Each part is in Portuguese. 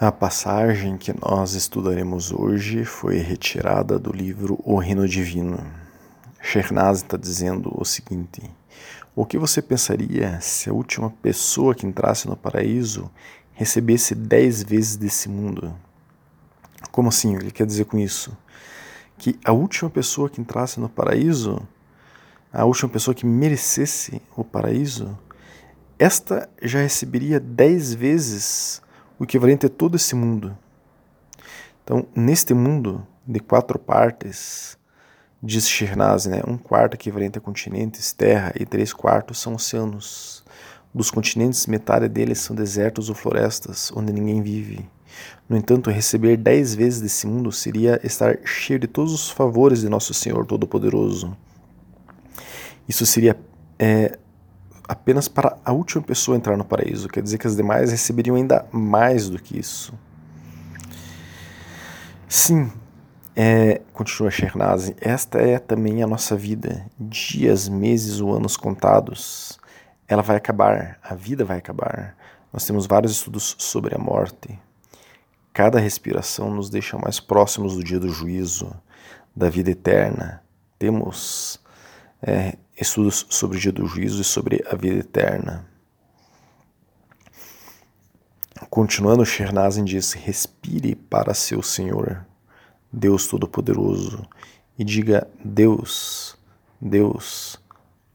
A passagem que nós estudaremos hoje foi retirada do livro O Reino Divino. Shernaz está dizendo o seguinte: O que você pensaria se a última pessoa que entrasse no paraíso recebesse dez vezes desse mundo? Como assim? Ele quer dizer com isso? Que a última pessoa que entrasse no paraíso, a última pessoa que merecesse o paraíso, esta já receberia dez vezes o equivalente a todo esse mundo. Então, neste mundo de quatro partes, diz Shirnazi, né, um quarto equivalente a continentes, terra, e três quartos são oceanos. Dos continentes, metade deles são desertos ou florestas, onde ninguém vive. No entanto, receber dez vezes desse mundo seria estar cheio de todos os favores de Nosso Senhor Todo-Poderoso. Isso seria é, apenas para a última pessoa entrar no paraíso, quer dizer que as demais receberiam ainda mais do que isso. Sim, é, continua Shernazin, esta é também a nossa vida. Dias, meses ou anos contados. Ela vai acabar, a vida vai acabar. Nós temos vários estudos sobre a morte. Cada respiração nos deixa mais próximos do dia do juízo, da vida eterna. Temos é, estudos sobre o dia do juízo e sobre a vida eterna. Continuando, Shernazin diz: respire para seu Senhor, Deus Todo-Poderoso, e diga: Deus, Deus,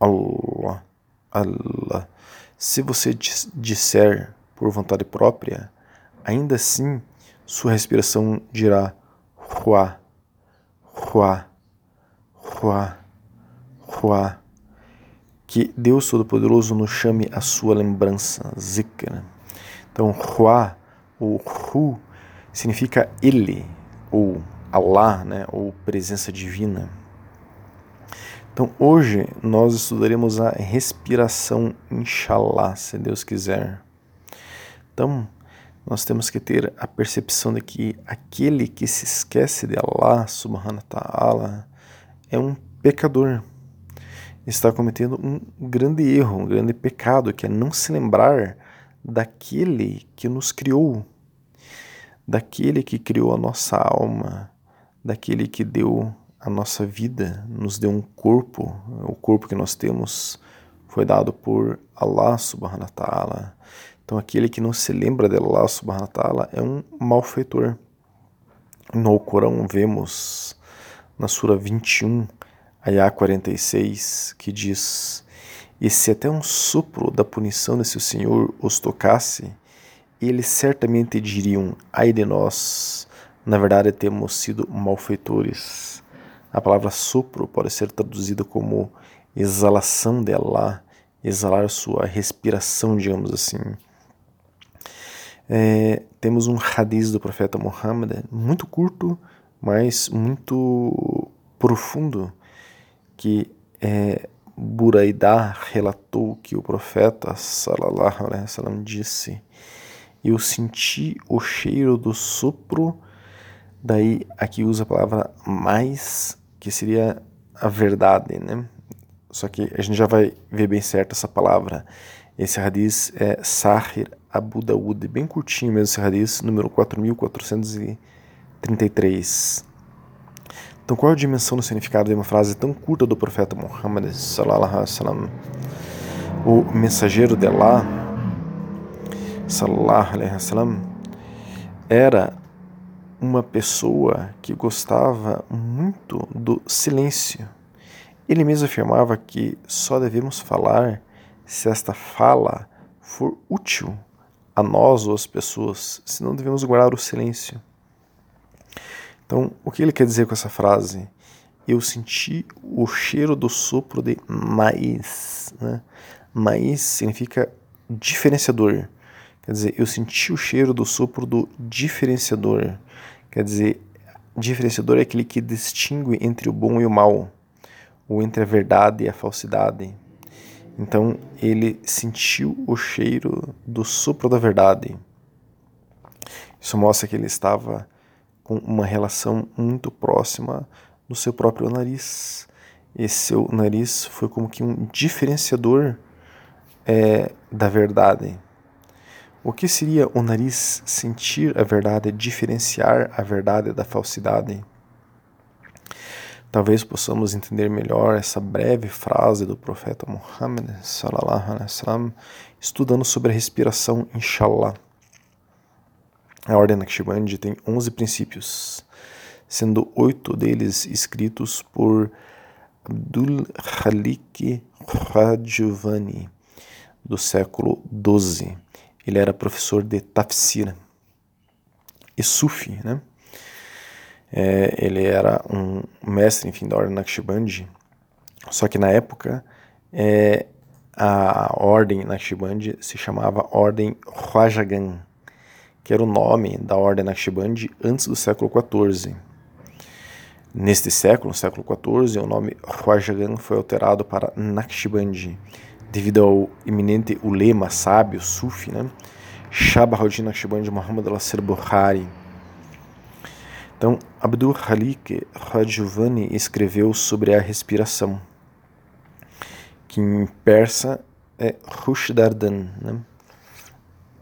Allah, Allah. Se você disser por vontade própria, ainda assim sua respiração dirá: Hua, Hua, Hua, Hua que Deus Todo-Poderoso nos chame a sua lembrança, zikr. Então, Hua, ou Hu, significa Ele, ou Allah, né, ou presença divina. Então, hoje nós estudaremos a respiração, inshallah, se Deus quiser. Então, nós temos que ter a percepção de que aquele que se esquece de Allah, subhanahu wa ta'ala, é um pecador está cometendo um grande erro, um grande pecado, que é não se lembrar daquele que nos criou, daquele que criou a nossa alma, daquele que deu a nossa vida, nos deu um corpo, o corpo que nós temos foi dado por Allah subhanahu wa ta'ala. Então aquele que não se lembra de Allah subhanahu wa ta'ala é um malfeitor. No Corão vemos na sura 21 Ayah 46, que diz: E se até um sopro da punição de seu Senhor os tocasse, eles certamente diriam: Ai de nós, na verdade temos sido malfeitores. A palavra sopro pode ser traduzida como exalação de Allah, exalar sua respiração, digamos assim. É, temos um hadith do profeta Muhammad, muito curto, mas muito profundo, que é, Buraidá relatou que o profeta sallallahu alaihi wasallam disse: Eu senti o cheiro do sopro, daí aqui usa a palavra mais, que seria a verdade, né? Só que a gente já vai ver bem certo essa palavra. Esse hadith é Sahir Abu Dawud, bem curtinho mesmo esse hadith, número 4433. Então, qual é a dimensão do significado de uma frase tão curta do profeta Muhammad sallallahu? O mensageiro de Allah sallallahu alaihi era uma pessoa que gostava muito do silêncio. Ele mesmo afirmava que só devemos falar se esta fala for útil a nós ou às pessoas, senão devemos guardar o silêncio. Então, o que ele quer dizer com essa frase? Eu senti o cheiro do sopro de maíz. Né? Maíz significa diferenciador. Quer dizer, eu senti o cheiro do sopro do diferenciador. Quer dizer, diferenciador é aquele que distingue entre o bom e o mal, ou entre a verdade e a falsidade. Então, ele sentiu o cheiro do sopro da verdade. Isso mostra que ele estava com uma relação muito próxima do seu próprio nariz. Esse seu nariz foi como que um diferenciador é, da verdade. O que seria o nariz sentir a verdade, diferenciar a verdade da falsidade? Talvez possamos entender melhor essa breve frase do profeta Muhammad sallallahu alaihi wasallam, estudando sobre a respiração, inshallah. A ordem Naqshbandi tem 11 princípios, sendo oito deles escritos por Abdul Khalik Khajuvani, do século XII. Ele era professor de Tafsir e Sufi, né? É, ele era um mestre, enfim, da ordem Naqshbandi, só que na época é, a ordem Naqshbandi se chamava Ordem Rajagan, que era o nome da ordem Naqshbandi antes do século XIV. Neste século, século XIV, o nome Rajagan foi alterado para Naqshbandi, devido ao eminente ulema sábio sufi, né? Shabahuddin Naqshbandi Muhammad al-Assir Bukhari, então, Abdul Khalik Rajuvani escreveu sobre a respiração, que em persa é Hushdardan, né?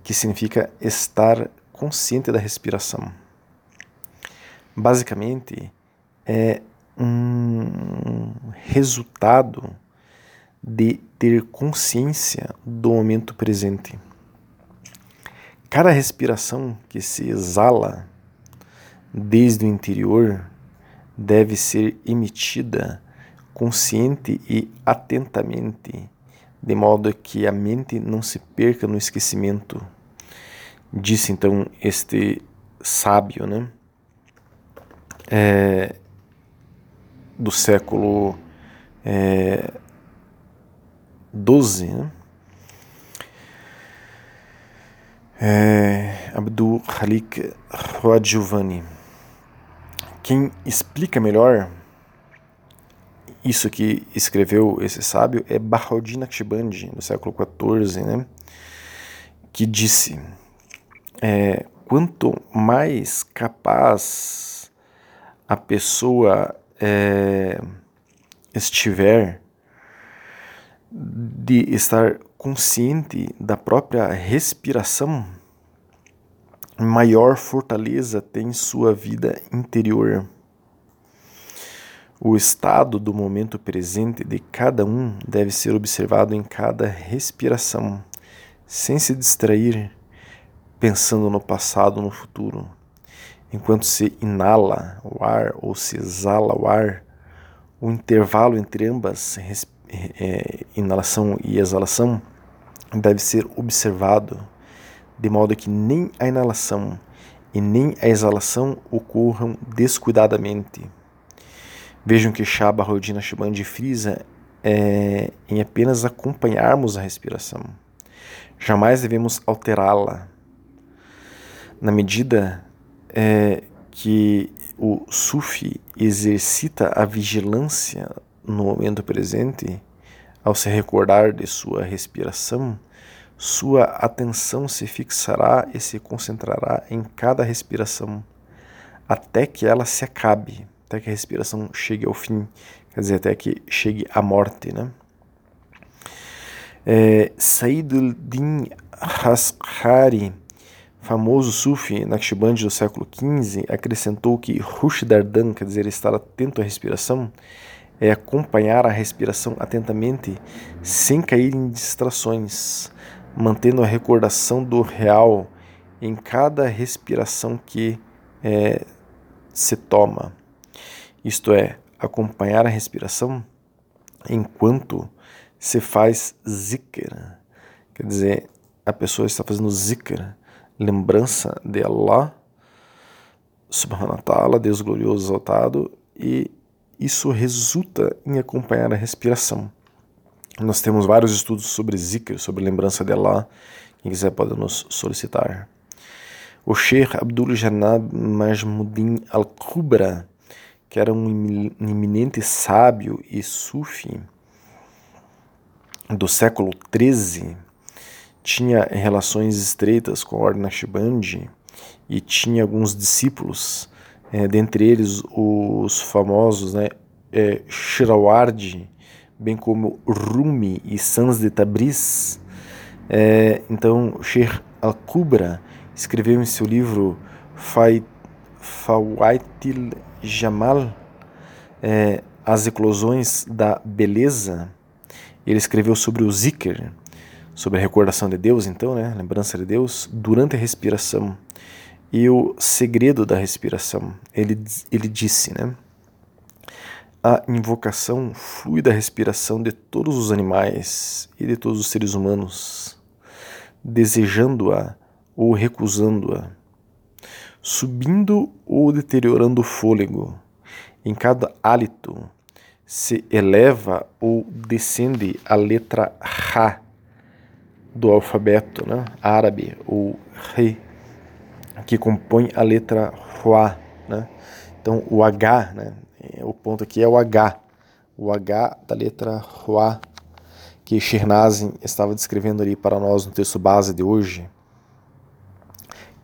Que significa estar consciente da respiração. Basicamente, é um resultado de ter consciência do momento presente. Cada respiração que se exala desde o interior deve ser emitida consciente e atentamente, de modo que a mente não se perca no esquecimento. Disse então este sábio, né? É, do século é, 12, né? É, Abdul Khalik Rajuvani. Quem explica melhor isso que escreveu esse sábio é Bahauddin Naqshbandi, no século XIV, né? que disse: é, quanto mais capaz a pessoa é, estiver de estar consciente da própria respiração, maior fortaleza tem sua vida interior. O estado do momento presente de cada um deve ser observado em cada respiração, sem se distrair pensando no passado no futuro. Enquanto se inala o ar ou se exala o ar, o intervalo entre ambas, é, inalação e exalação, deve ser observado de modo que nem a inalação e nem a exalação ocorram descuidadamente. Vejam que Shaba Rodina Shibandi frisa é, em apenas acompanharmos a respiração. Jamais devemos alterá-la. Na medida é, que o Sufi exercita a vigilância no momento presente, ao se recordar de sua respiração, sua atenção se fixará e se concentrará em cada respiração, até que ela se acabe, até que a respiração chegue ao fim, quer dizer, até que chegue à morte, né? É, Saiduddin Haskari, famoso sufi Naqshbandi do século XV, acrescentou que Rushdardan, quer dizer, estar atento à respiração, é acompanhar a respiração atentamente sem cair em distrações mantendo a recordação do real em cada respiração que é, se toma. Isto é, acompanhar a respiração enquanto se faz zikr. Quer dizer, a pessoa está fazendo zikr, lembrança de Allah, subhanahu wa ta'ala, Deus glorioso exaltado, e isso resulta em acompanhar a respiração. Nós temos vários estudos sobre zikr, sobre lembrança de Allah. Quem quiser pode nos solicitar. O Sheikh Abdul Janab Majmuddin Al-Kubra, que era um eminente sábio e sufi do século XIII, tinha relações estreitas com a Ordem e tinha alguns discípulos, é, dentre eles os famosos né, é, Shirawardi, bem como Rumi e Sans de Tabriz. É, então, Sheikh Al-Kubra escreveu em seu livro Fawaitil Jamal é, As Eclosões da Beleza. Ele escreveu sobre o zikr, sobre a recordação de Deus, então, né, lembrança de Deus, durante a respiração. E o segredo da respiração. Ele, ele disse, né? A invocação flui da respiração de todos os animais e de todos os seres humanos, desejando-a ou recusando-a, subindo ou deteriorando o fôlego. Em cada hálito se eleva ou descende a letra Ra do alfabeto né, árabe, ou Re, que compõe a letra Hua. Né? Então, o H, né, o ponto aqui é o H, o H da letra Hua, que Shirnazin estava descrevendo ali para nós no texto base de hoje,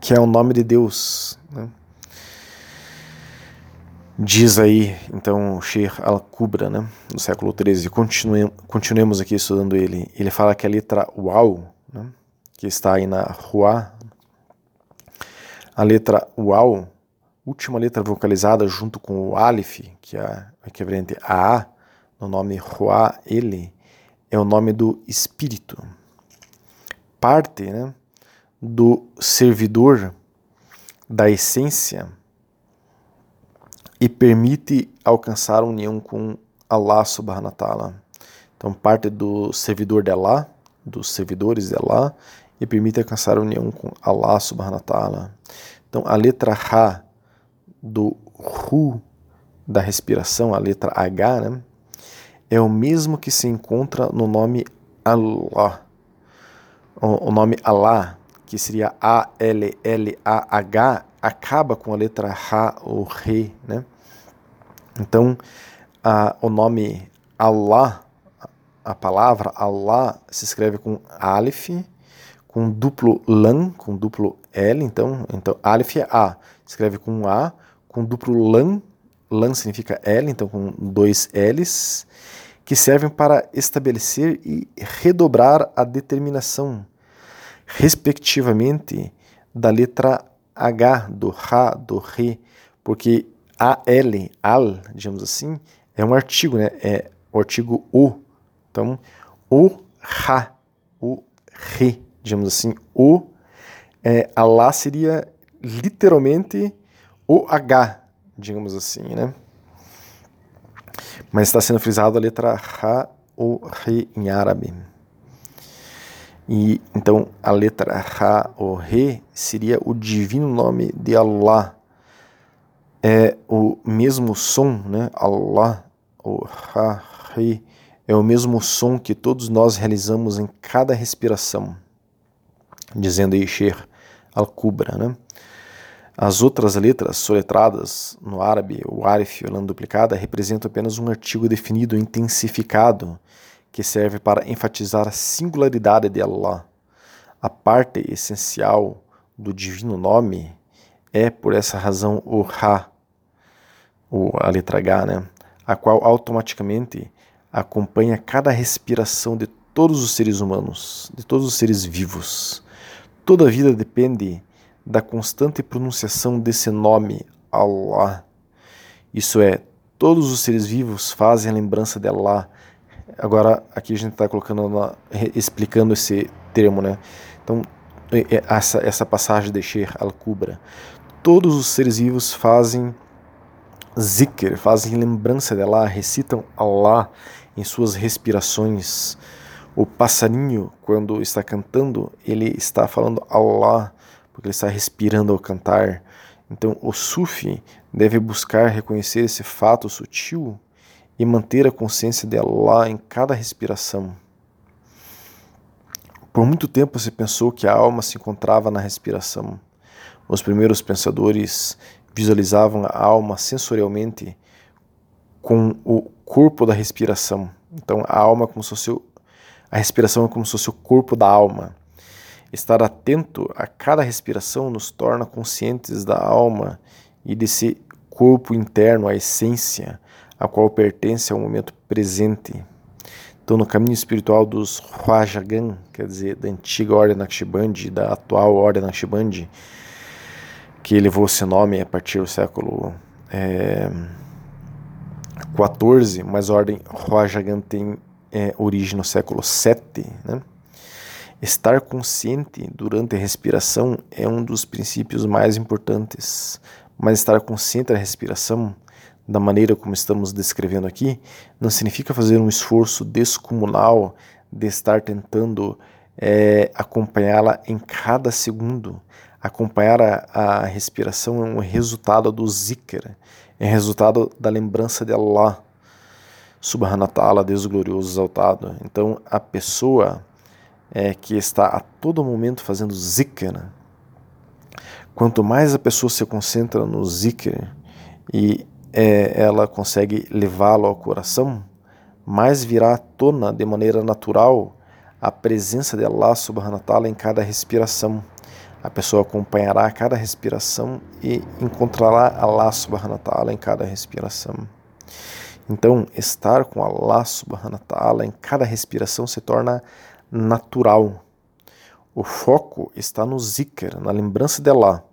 que é o nome de Deus. Né? Diz aí, então, Sheikh al-Kubra, né, no século XIII, continue, continuemos aqui estudando ele. Ele fala que a letra Uau, né, que está aí na Hua, a letra Uau, última letra vocalizada junto com o Aleph, que é o equivalente a A, no nome Hua, ele, é o nome do Espírito. Parte né, do servidor da essência e permite alcançar a união com Allah subhanahu wa ta'ala. Então parte do servidor de Allah, dos servidores de Allah, e permite alcançar a união com Allah subhanahu wa ta'ala. Então a letra Ra do Ru da respiração, a letra H, né, é o mesmo que se encontra no nome Allah. O, nome Allah, que seria A-L-L-A-H, acaba com a letra Ra ou Re, né? Então, a, o nome Allah, a palavra Allah se escreve com Aleph, com duplo Lam, com duplo L, então, então Aleph é A, escreve com A, com duplo Lam, Lam significa L, então com dois L's, que servem para estabelecer e redobrar a determinação, respectivamente, da letra H, do Ra, do Re, porque AL, al, digamos assim, é um artigo, né? É o artigo o. Então, o ra, o re, digamos assim, o é, Allah seria literalmente o H, digamos assim, né? Mas está sendo frisado a letra Ra ou Re em árabe. E então a letra Ra ou Re seria o divino nome de Allah é o mesmo som, né? Allah, o Ha-Hi, é o mesmo som que todos nós realizamos em cada respiração, dizendo Sheikh Al-Kubra, né? As outras letras soletradas no árabe, o arif, a duplicada, representam apenas um artigo definido intensificado que serve para enfatizar a singularidade de Allah. A parte essencial do divino nome é, por essa razão, o Ha, a letra H, né? a qual automaticamente acompanha cada respiração de todos os seres humanos, de todos os seres vivos. Toda a vida depende da constante pronunciação desse nome, Allah. Isso é, todos os seres vivos fazem a lembrança de Allah. Agora, aqui a gente está colocando, explicando esse termo, né? Então, essa, essa passagem de Sheikh Al-Kubra. Todos os seres vivos fazem zikr, fazem lembrança de Allah, recitam Allah em suas respirações. O passarinho, quando está cantando, ele está falando Allah, porque ele está respirando ao cantar. Então, o Sufi deve buscar reconhecer esse fato sutil e manter a consciência de Allah em cada respiração. Por muito tempo se pensou que a alma se encontrava na respiração. Os primeiros pensadores visualizavam a alma sensorialmente com o corpo da respiração. Então a alma é como se fosse a respiração é como se fosse o corpo da alma. Estar atento a cada respiração nos torna conscientes da alma e desse corpo interno, a essência, a qual pertence ao momento presente. Então, no caminho espiritual dos Hwajagan, quer dizer, da antiga ordem Naqshbandi, da atual ordem Naqshbandi, que levou esse nome a partir do século é, 14, mas a ordem Hwajagan tem é, origem no século 7. Né? Estar consciente durante a respiração é um dos princípios mais importantes, mas estar consciente da respiração, da maneira como estamos descrevendo aqui, não significa fazer um esforço descomunal de estar tentando é, acompanhá-la em cada segundo. Acompanhar a, a respiração é um resultado do zikr, é resultado da lembrança de Allah, subhanahu wa ta'ala, Deus glorioso, exaltado. Então, a pessoa é, que está a todo momento fazendo zikr, quanto mais a pessoa se concentra no zikr e é, ela consegue levá-lo ao coração, mais virá à tona de maneira natural a presença de Allah subhanahu wa ta'ala em cada respiração. A pessoa acompanhará cada respiração e encontrará Allah subhanahu wa ta'ala em cada respiração. Então, estar com Allah subhanahu wa ta'ala em cada respiração se torna natural. O foco está no zikr, na lembrança de Allah.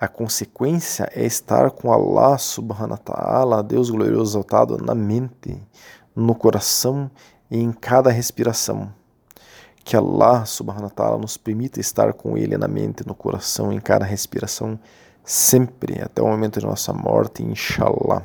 A consequência é estar com Allah subhanahu wa ta'ala, Deus glorioso exaltado, na mente, no coração e em cada respiração que Allah subhanahu wa ta'ala nos permita estar com Ele na mente, no coração, em cada respiração, sempre, até o momento de nossa morte, inshallah.